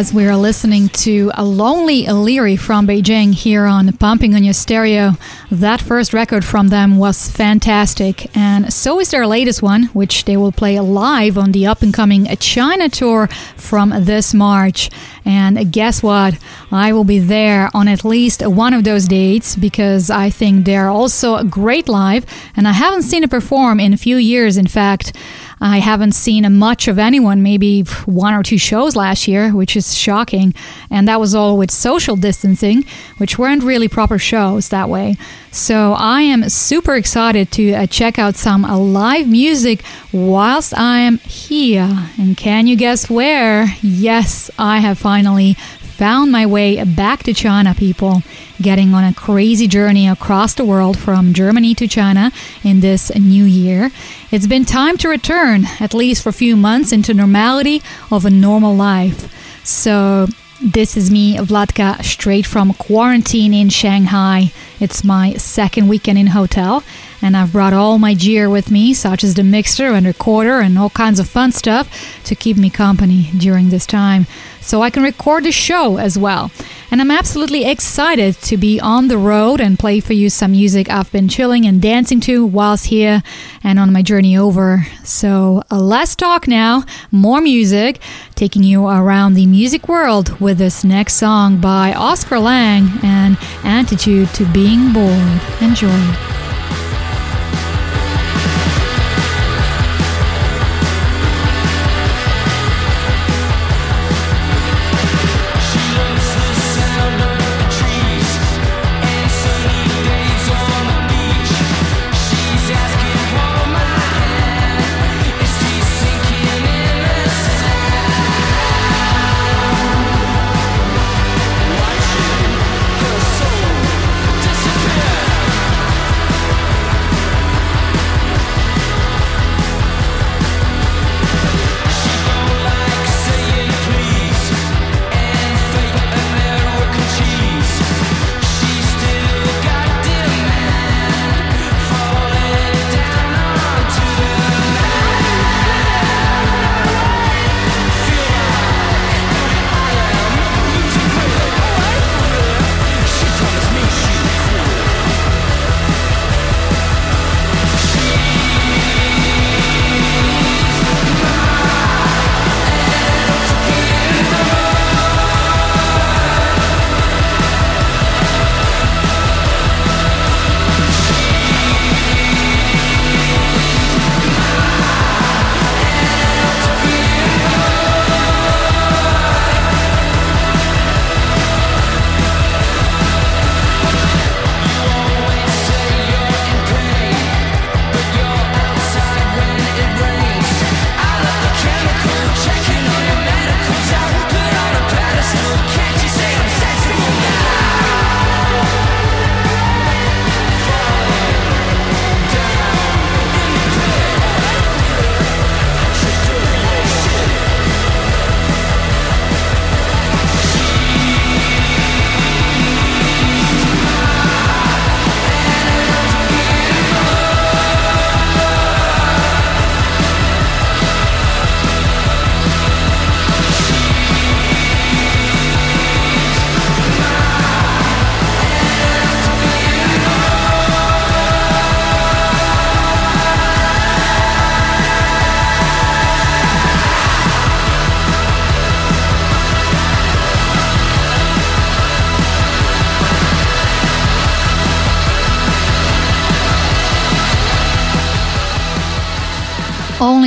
As we are listening to A Lonely Leary from Beijing here on Pumping on Your Stereo, that first record from them was fantastic. And so is their latest one, which they will play live on the up and coming China tour from this March. And guess what? I will be there on at least one of those dates because I think they're also great live. And I haven't seen it perform in a few years, in fact. I haven't seen much of anyone, maybe one or two shows last year, which is shocking. And that was all with social distancing, which weren't really proper shows that way. So I am super excited to uh, check out some uh, live music whilst I am here. And can you guess where? Yes, I have finally found my way back to China, people, getting on a crazy journey across the world from Germany to China in this new year. It's been time to return, at least for a few months, into normality of a normal life. So, this is me, Vlatka, straight from quarantine in Shanghai. It's my second weekend in hotel, and I've brought all my gear with me, such as the mixer and recorder and all kinds of fun stuff to keep me company during this time so I can record the show as well. And I'm absolutely excited to be on the road and play for you some music I've been chilling and dancing to whilst here and on my journey over. So uh, let's talk now. More music, taking you around the music world with this next song by Oscar Lang and Antidote to Being Bored. Enjoy.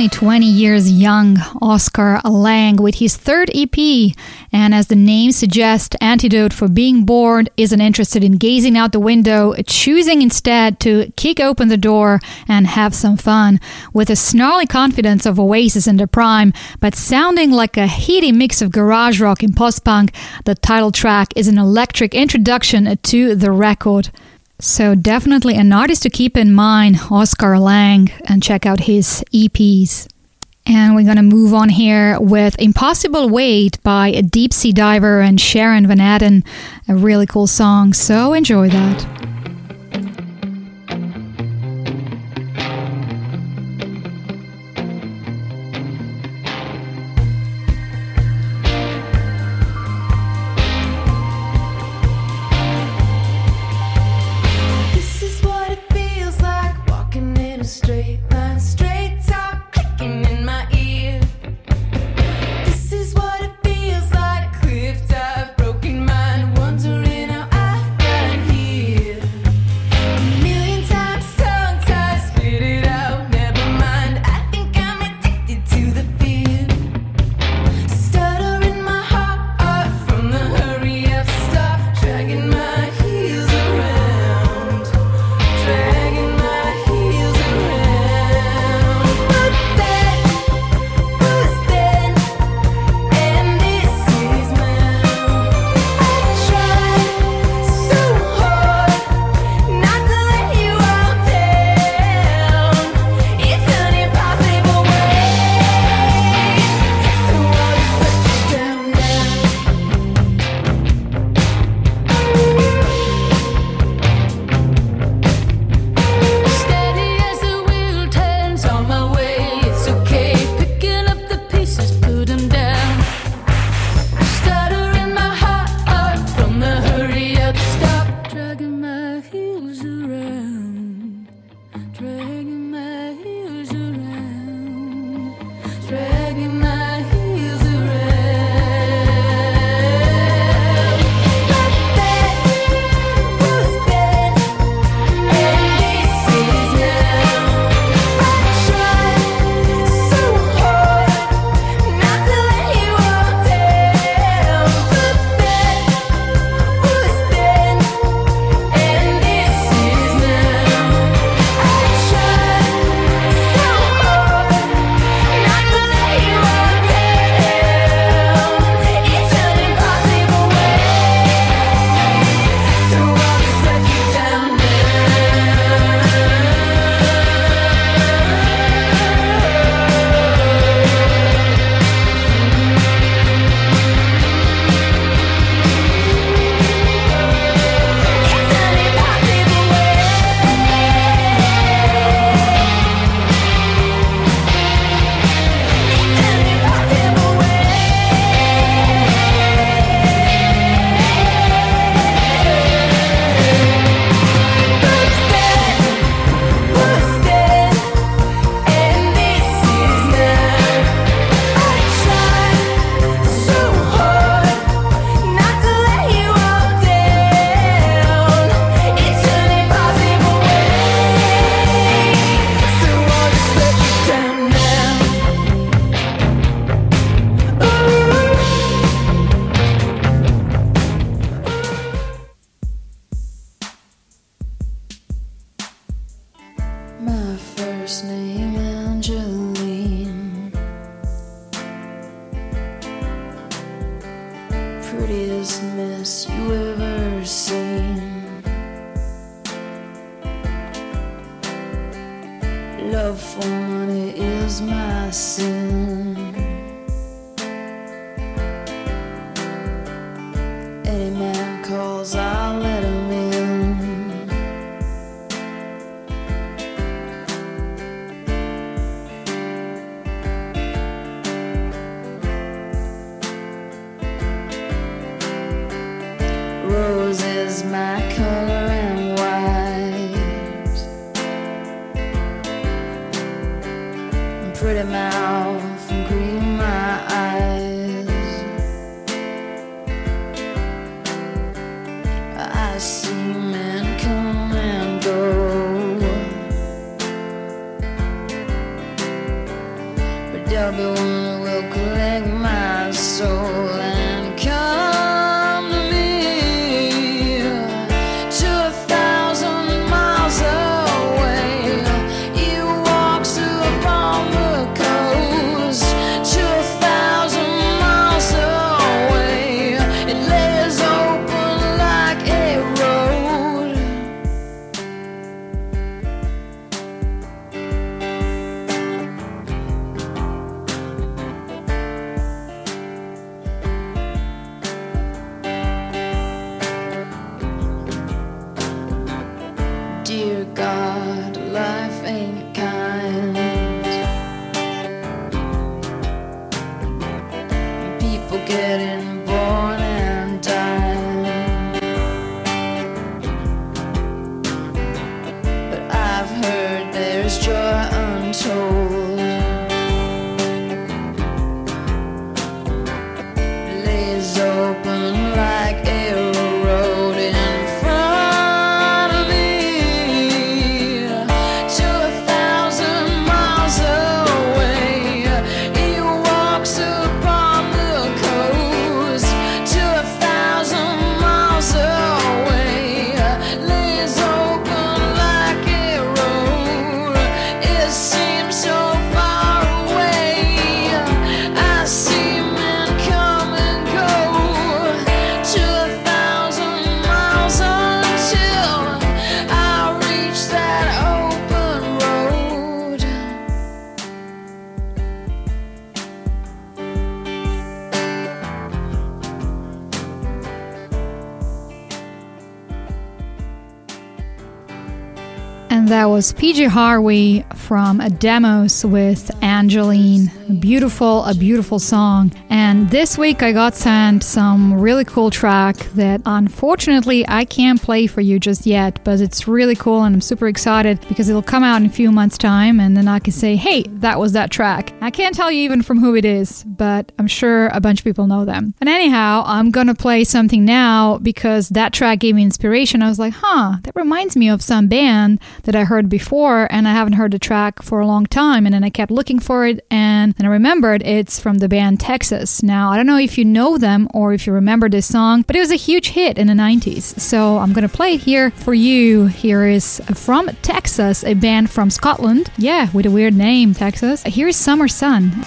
Only 20 years young, Oscar Lang, with his third EP. And as the name suggests, Antidote for Being Bored isn't interested in gazing out the window, choosing instead to kick open the door and have some fun. With a snarly confidence of Oasis in their prime, but sounding like a heady mix of garage rock and post punk, the title track is an electric introduction to the record. So, definitely an artist to keep in mind, Oscar Lang, and check out his EPs. And we're going to move on here with Impossible Weight by a deep sea diver and Sharon Van Etten, a really cool song. So, enjoy that. Babylon will collect my soul. And that was PJ Harvey from a Demos with Angelene. Beautiful, a beautiful song. And this week I got sent some really cool track that unfortunately I can't play for you just yet, but it's really cool and I'm super excited because it'll come out in a few months' time and then I can say, hey, that was that track. I can't tell you even from who it is, but I'm sure a bunch of people know them. And anyhow, I'm gonna play something now because that track gave me inspiration. I was like, huh, that reminds me of some band that I heard before and I haven't heard the track for a long time. And then I kept looking for it and then I remembered it's from the band Texas. Now, I don't know if you know them or if you remember this song, but it was a huge hit in the 90s. So I'm going to play it here for you. Here is from Texas, a band from Scotland. Yeah, with a weird name, Texas. Here's Summer Sun.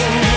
again.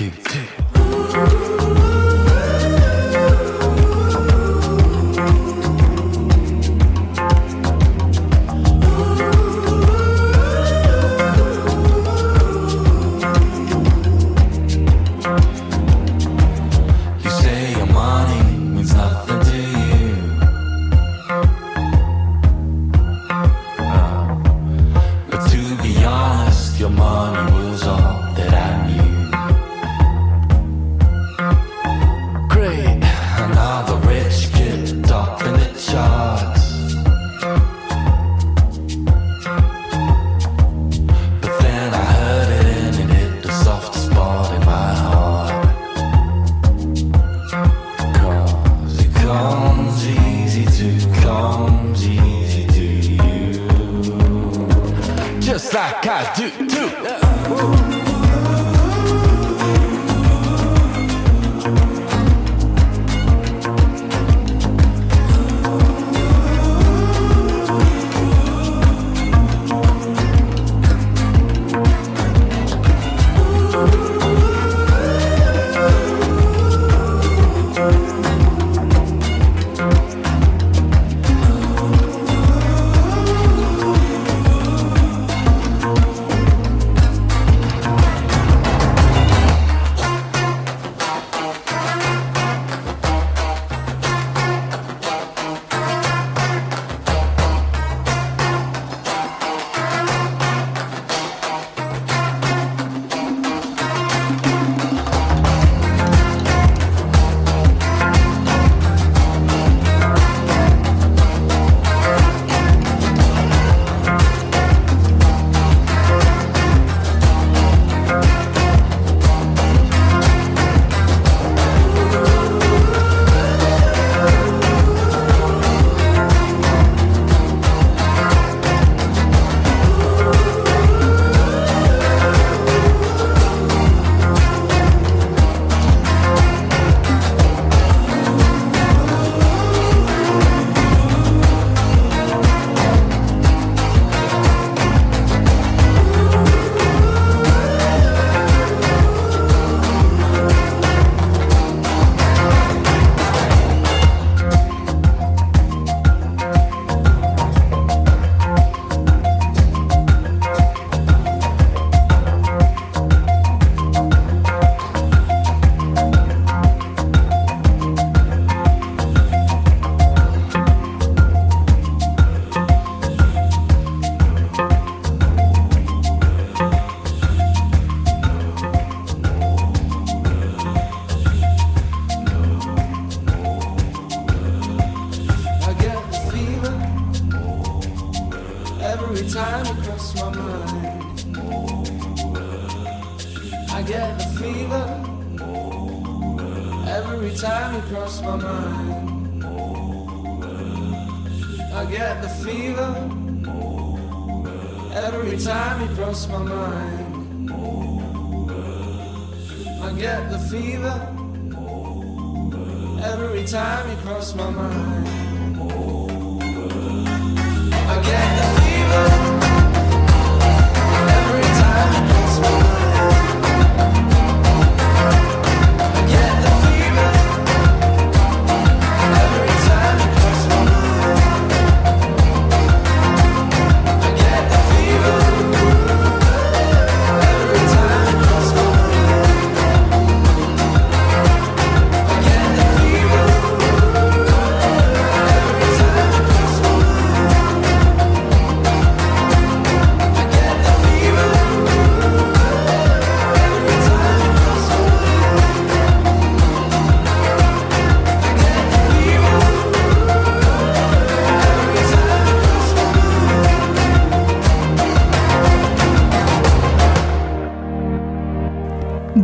Like I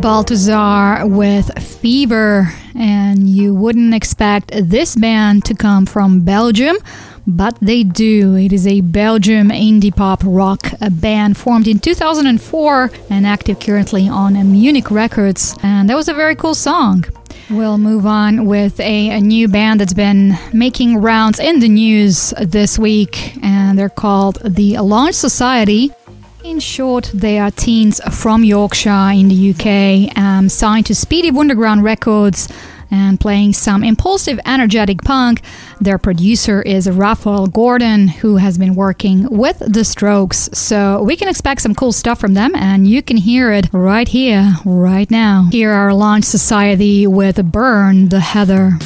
Balthazar with Fever, and you wouldn't expect this band to come from Belgium, but they do. It is a Belgium indie pop rock band formed in 2004 and active currently on Munich Records, and that was a very cool song. We'll move on with a, a new band that's been making rounds in the news this week, and they're called the Lounge Society. In short, they are teens from Yorkshire in the UK, um, signed to Speedy Wunderground Records and playing some impulsive, energetic punk. Their producer is Raphael Gordon, who has been working with The Strokes. So we can expect some cool stuff from them, and you can hear it right here, right now. Here are Lounge Society with Burn the Heather.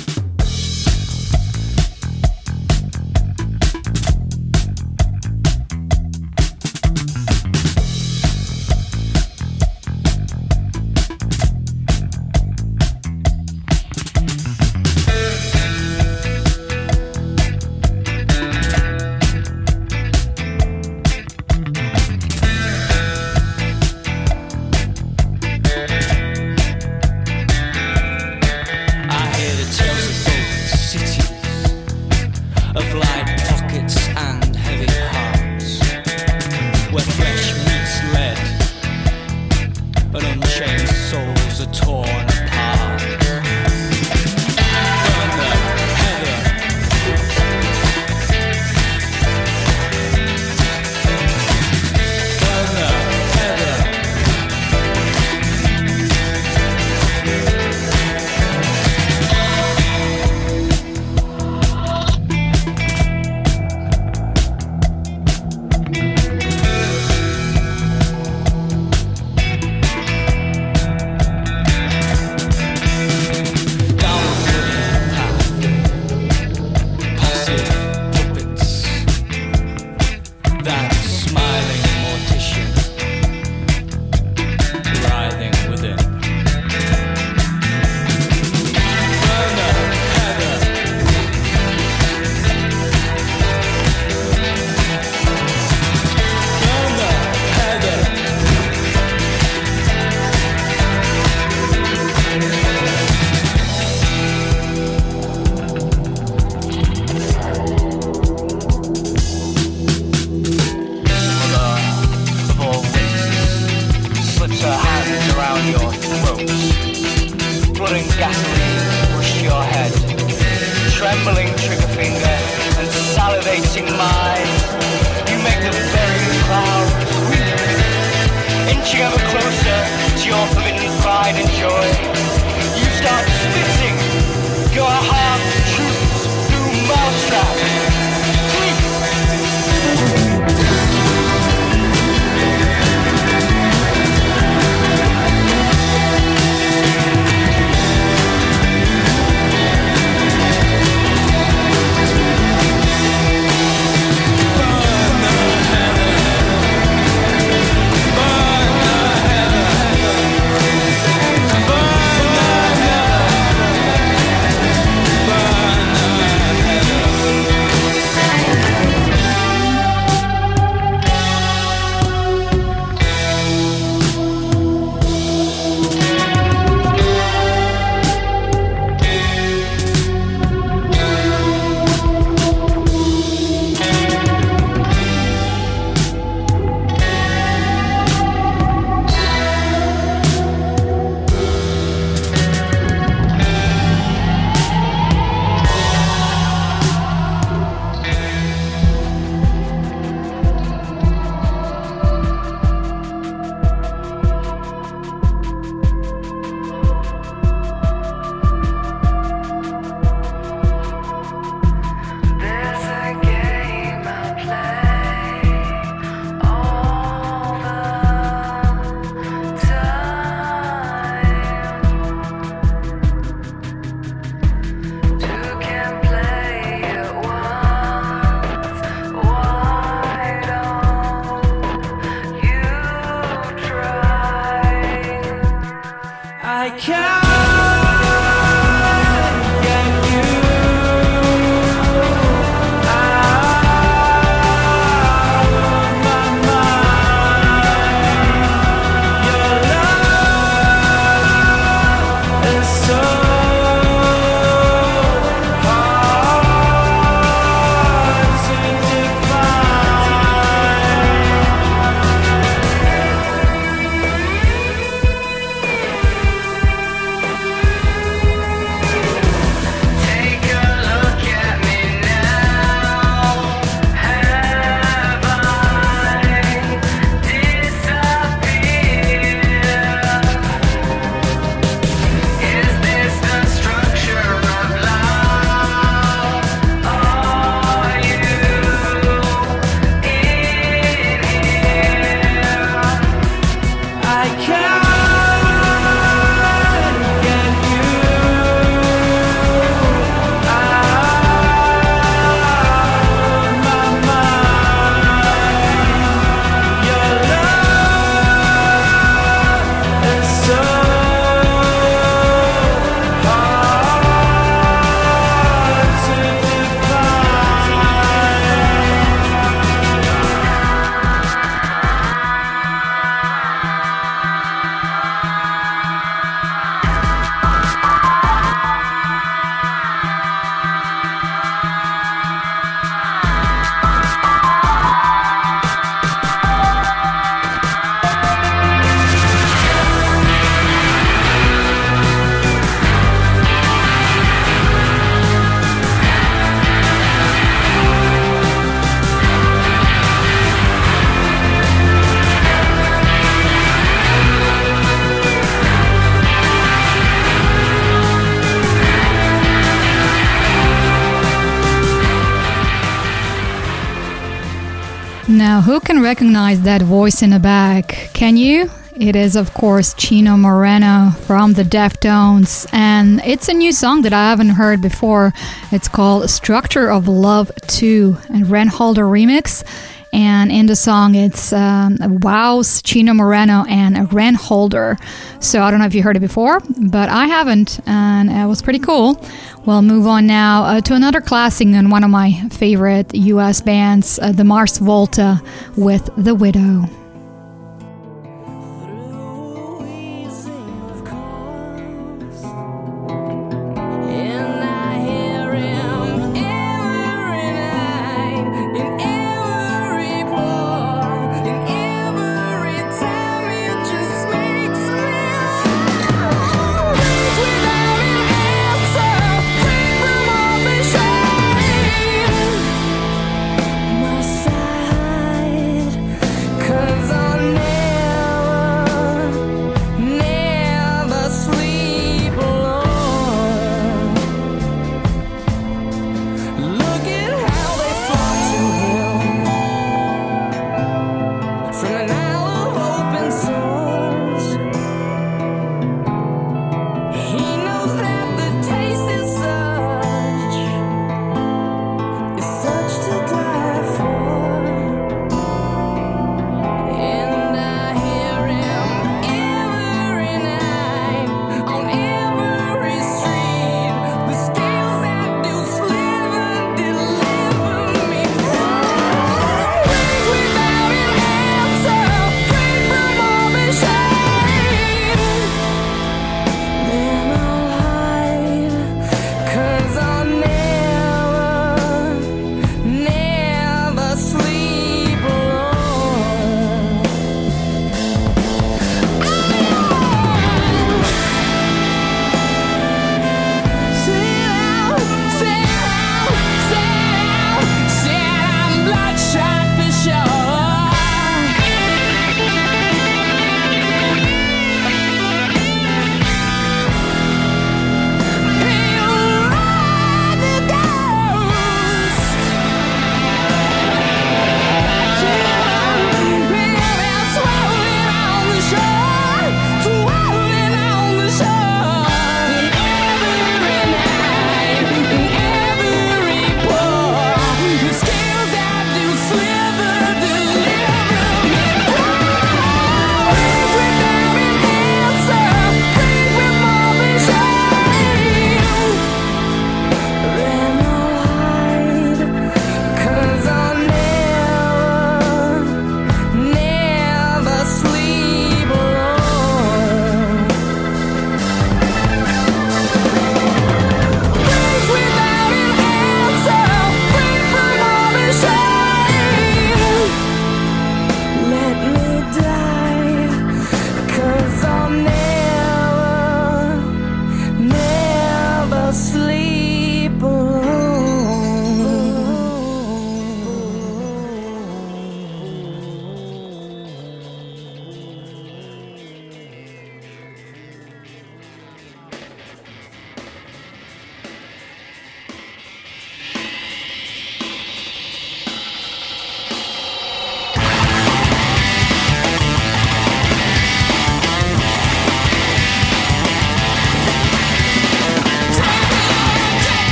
Recognize that voice in the back? Can you? It is, of course, Chino Moreno from the Deftones, and it's a new song that I haven't heard before. It's called Structure of Love 2, and Ren Holder remix. And in the song, it's um, Wow's Chino Moreno and a Ren Holder. So I don't know if you heard it before, but I haven't, and it was pretty cool. We'll move on now uh, to another classic and one of my favorite US bands, uh, the Mars Volta with The Widow.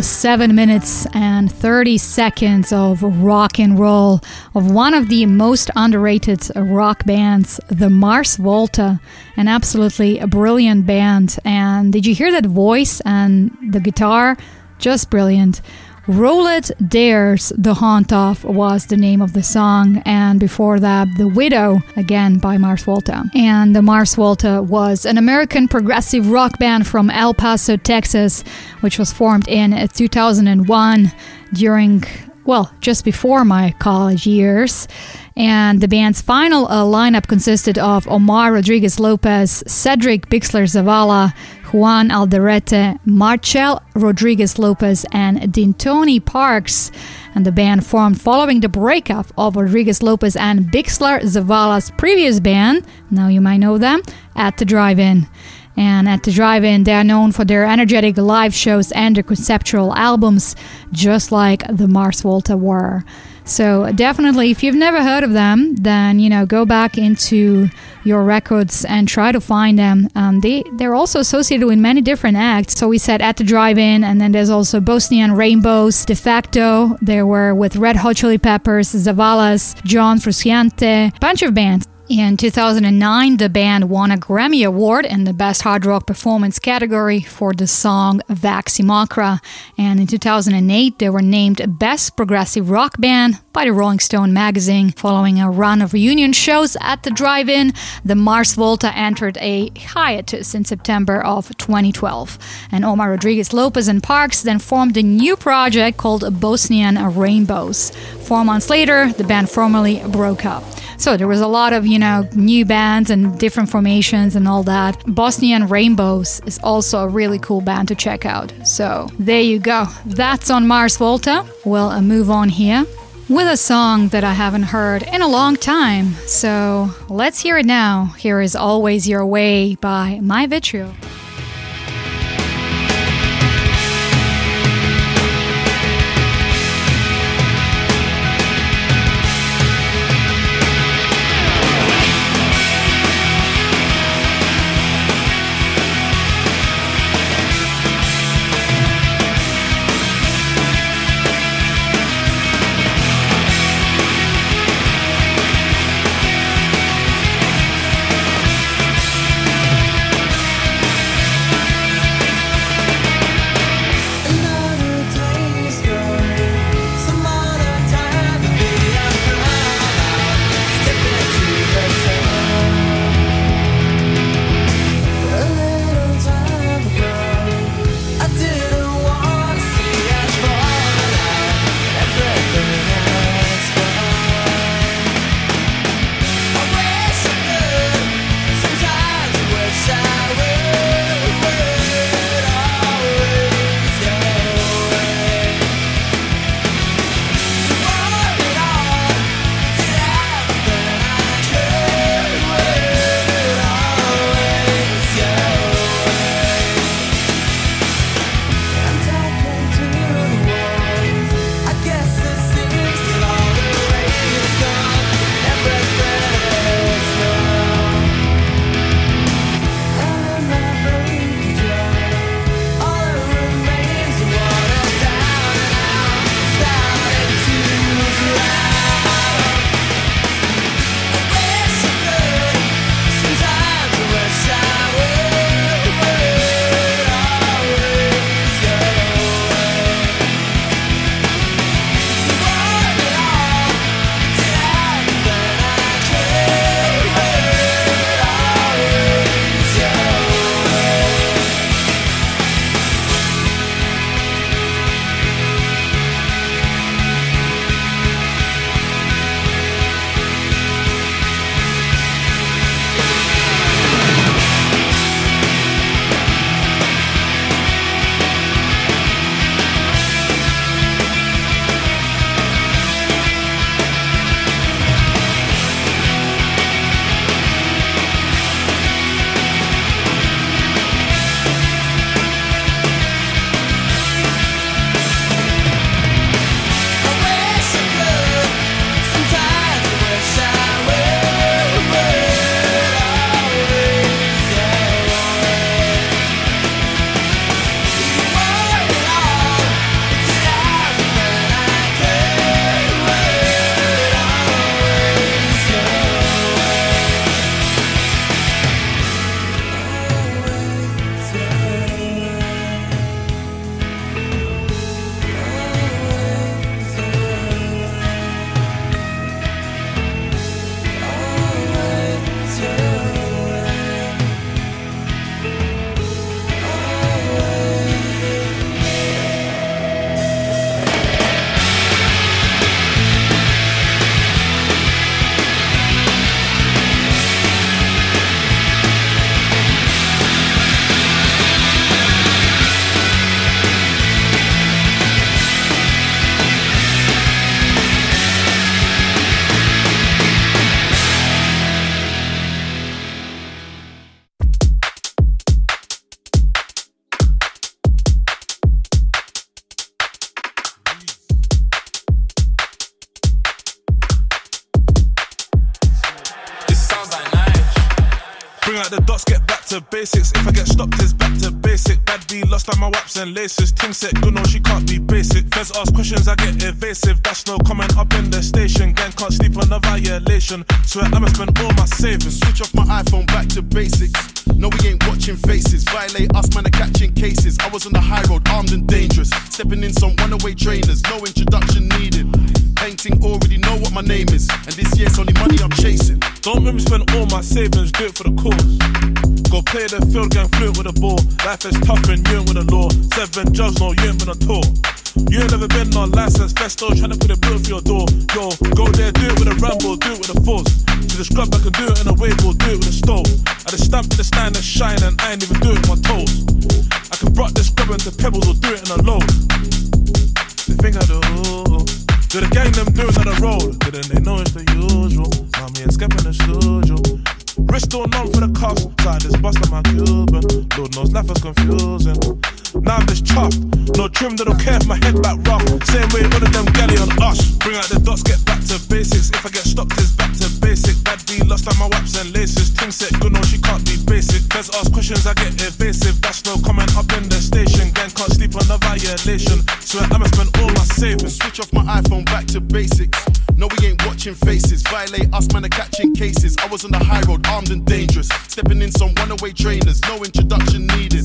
seven minutes and 30 seconds of rock and roll of one of the most underrated rock bands, the Mars Volta, an absolutely brilliant band. And did you hear that voice and the guitar? Just brilliant. Roulette Dares, The Haunt Of was the name of the song, and before that, The Widow, again by Mars Volta. And the Mars Volta was an American progressive rock band from El Paso, Texas, which was formed in 2001 during, well, just before my college years. And the band's final uh, lineup consisted of Omar Rodriguez Lopez, Cedric Bixler Zavala, Juan Alderete, Marcel Rodriguez Lopez, and Deantoni Parks. And the band formed following the breakup of Rodriguez Lopez and Bixler Zavala's previous band, now you might know them, at the Drive In. And at the Drive In, they are known for their energetic live shows and their conceptual albums, just like the Mars Volta were. So definitely, if you've never heard of them, then you know go back into your records and try to find them. Um, they they're also associated with many different acts. So we said at the drive-in, and then there's also Bosnian Rainbows, De facto. They were with Red Hot Chili Peppers, Zavalas, John Frusciante, bunch of bands. In 2009, the band won a Grammy Award in the Best Hard Rock Performance category for the song Wax Simulacra. And in 2008, they were named Best Progressive Rock Band by the Rolling Stone magazine. Following a run of reunion shows at the drive in, the Mars Volta entered a hiatus in September of 2012. And Omar Rodriguez Lopez and Parks then formed a new project called Bosnian Rainbows. Four months later, the band formally broke up. So there was a lot of, you know, new bands and different formations and all that. Bosnian Rainbows is also a really cool band to check out. So there you go. That's on Mars Volta. We'll move on here with a song that I haven't heard in a long time. So let's hear it now. Here is Always Your Way by My Vitriol. Runaway trainers, no introduction needed. Painting already know what my name is. And this year's only money I'm chasing. Don't make me spend all my savings, do it for the cause. Go play the field, gang fluent with the ball. Life is tough and you ain't with the law. Seven judge, no, you ain't been on tour. You ain't never been on license, festo, tryna put a bill for your door. Yo, go there, do it with a ramble, do it with a force. To the scrub, I can do it in a wave or do it with a stove. I just stamp in the stand and shine and I ain't even do it with my toes. I can rock this scrub into pebbles or do it in a load. They think I do. Do the gang them it on the road? Didn't they know it's the usual? And Skep in the studio. Wrist all numb for the cost. I just bust on my Cuban. Lord knows life is confusing. Now I'm just chuffed. No trim, they don't care if my head back rough. Same way all of them galley on us. Bring out the dots, get back to basics. If I get stopped, it's back to basic. Bad B lost on my waps and laces. Ting set, good no, she can't be basic. Feds ask questions, I get evasive. That's no comment up in the station. Gang can't sleep on a violation. Swear I'ma spend all my savings. Switch off my iPhone back to basics. No, we ain't watching faces. Violate us, man, are catching cases. I was on the high road, armed and dangerous. Stepping in some runaway trainers, no introduction needed.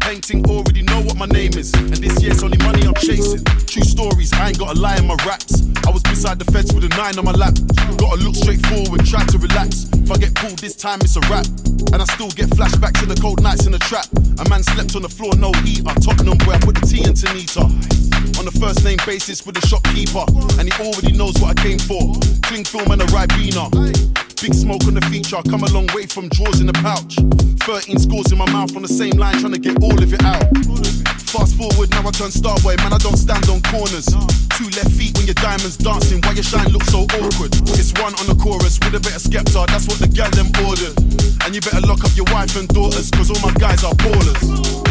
Painting already know what my name is. And this year's only money I'm chasing. True stories, I ain't gotta lie in my raps. I was beside the feds with a nine on my lap. Gotta look straight forward, try to relax. If I get pulled this time, it's a wrap. And I still get flashbacks to the cold nights in the trap. A man slept on the floor, no heater. Tottenham boy, I put the T into Nita. On a first name basis with the shopkeeper. And he already knows what I came for. Cling film and a Ribena. Big smoke on the feature, I come a long way from drawers in the pouch. 13 scores in my mouth on the same line, trying to get all of it out. Fast forward, now I turn starboy, man, I don't stand on corners. Two left feet when your diamonds dancing, why your shine look so awkward? It's one on the chorus with a bit of skepta, that's what the gal them ordered. And you better lock up your wife and daughters, cause all my guys are ballers.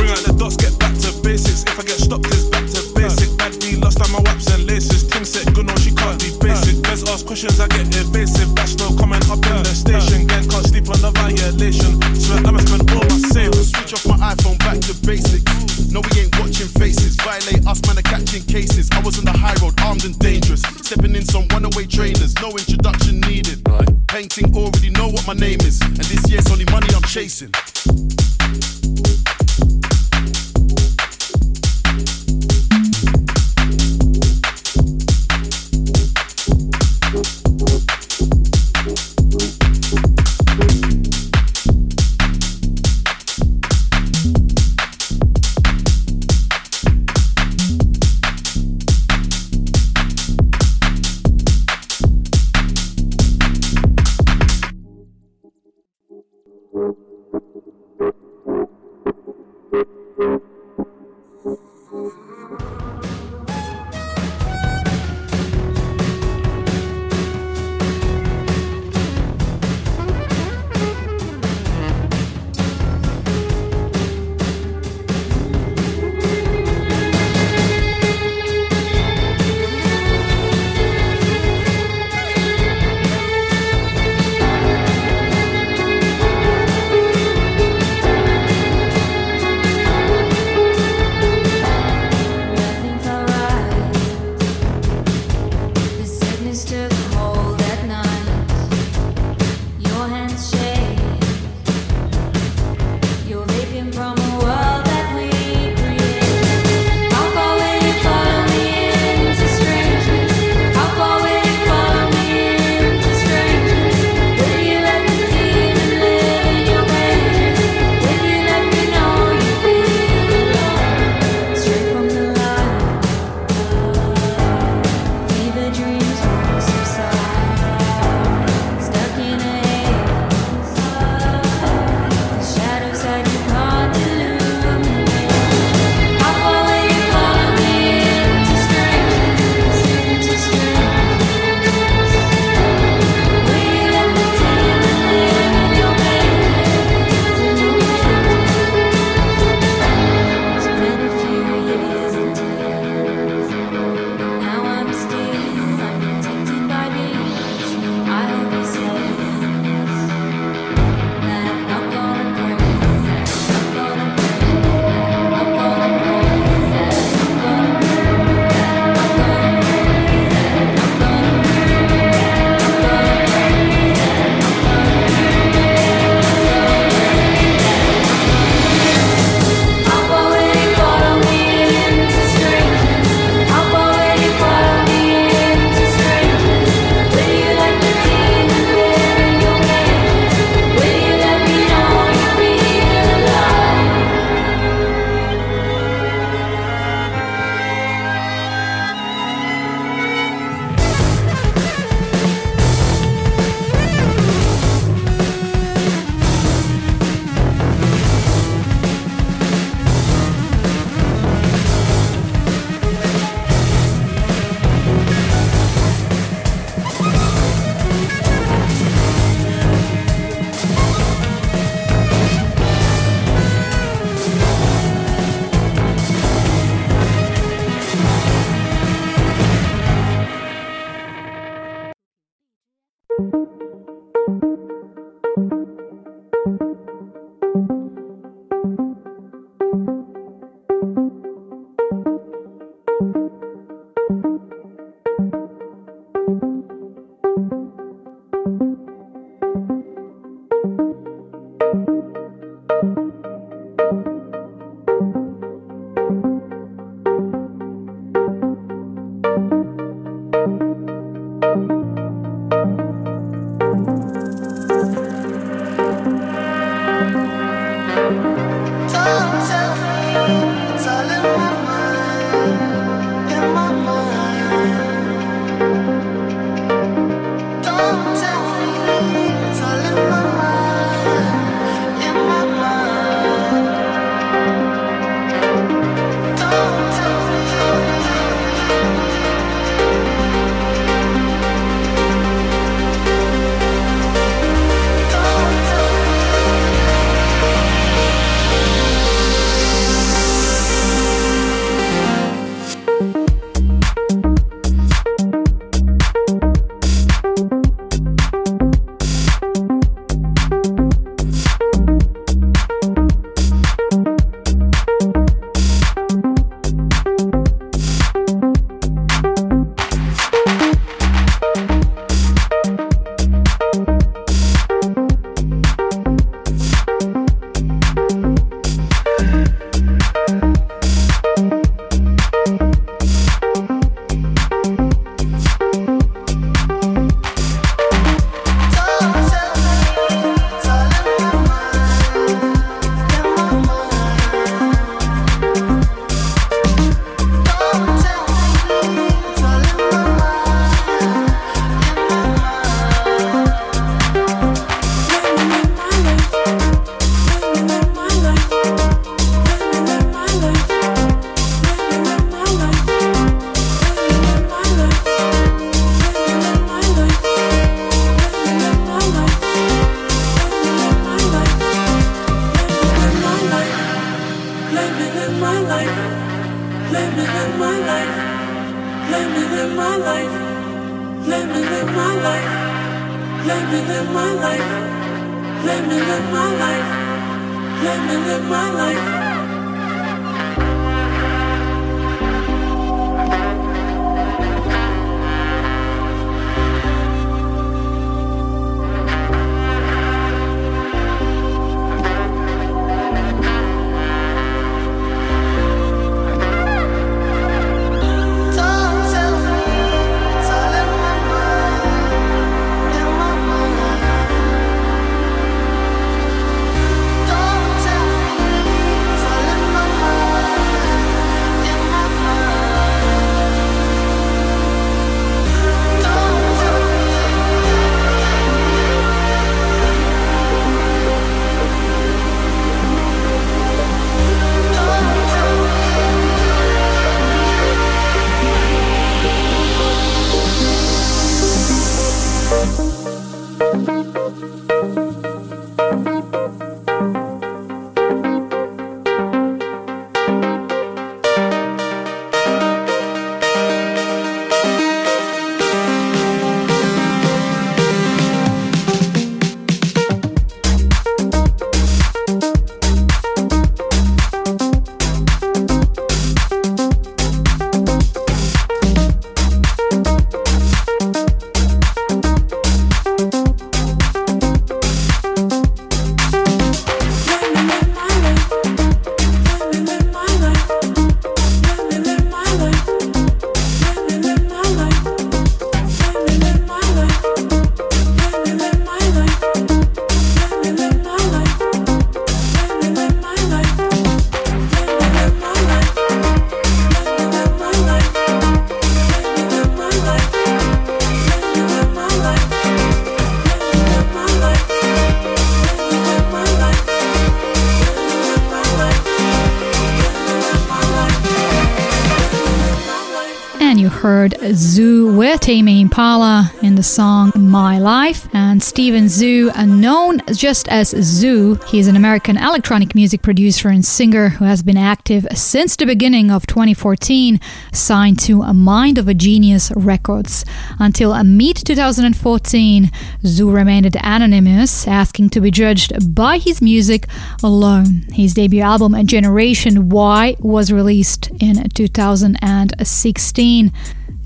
The song My Life. And Steven Zhu, uh, known just as ZHU, he's an American electronic music producer and singer who has been active since the beginning of 2014, signed to a Mind of a Genius Records. Until mid 2014, ZHU remained anonymous, asking to be judged by his music alone. His debut album, Generation Y, was released in 2016.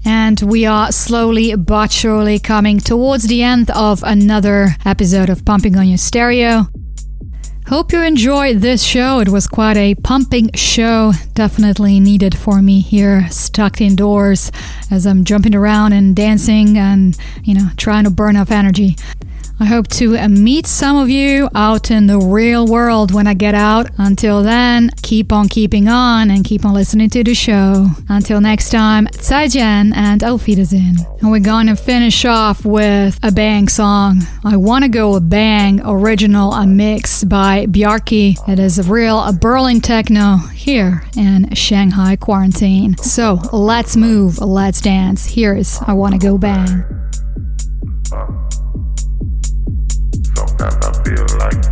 And we are slowly but surely coming towards the end of another episode of Pumping on Your Stereo. Hope you enjoyed this show. It was quite a pumping show, definitely needed for me here, stuck indoors as I'm jumping around and dancing and, you know, trying to burn off energy. I hope to uh, meet some of you out in the real world when I get out. Until then, keep on keeping on and keep on listening to the show. Until next time, 再见 and auf Wiedersehen. And we're going to finish off with a bang song. I Wanna Go a Bang original a mix by Bjarki. It is a real a Berlin techno here in Shanghai quarantine. So let's move, let's dance. Here's I Wanna Go Bang. Sometimes I feel like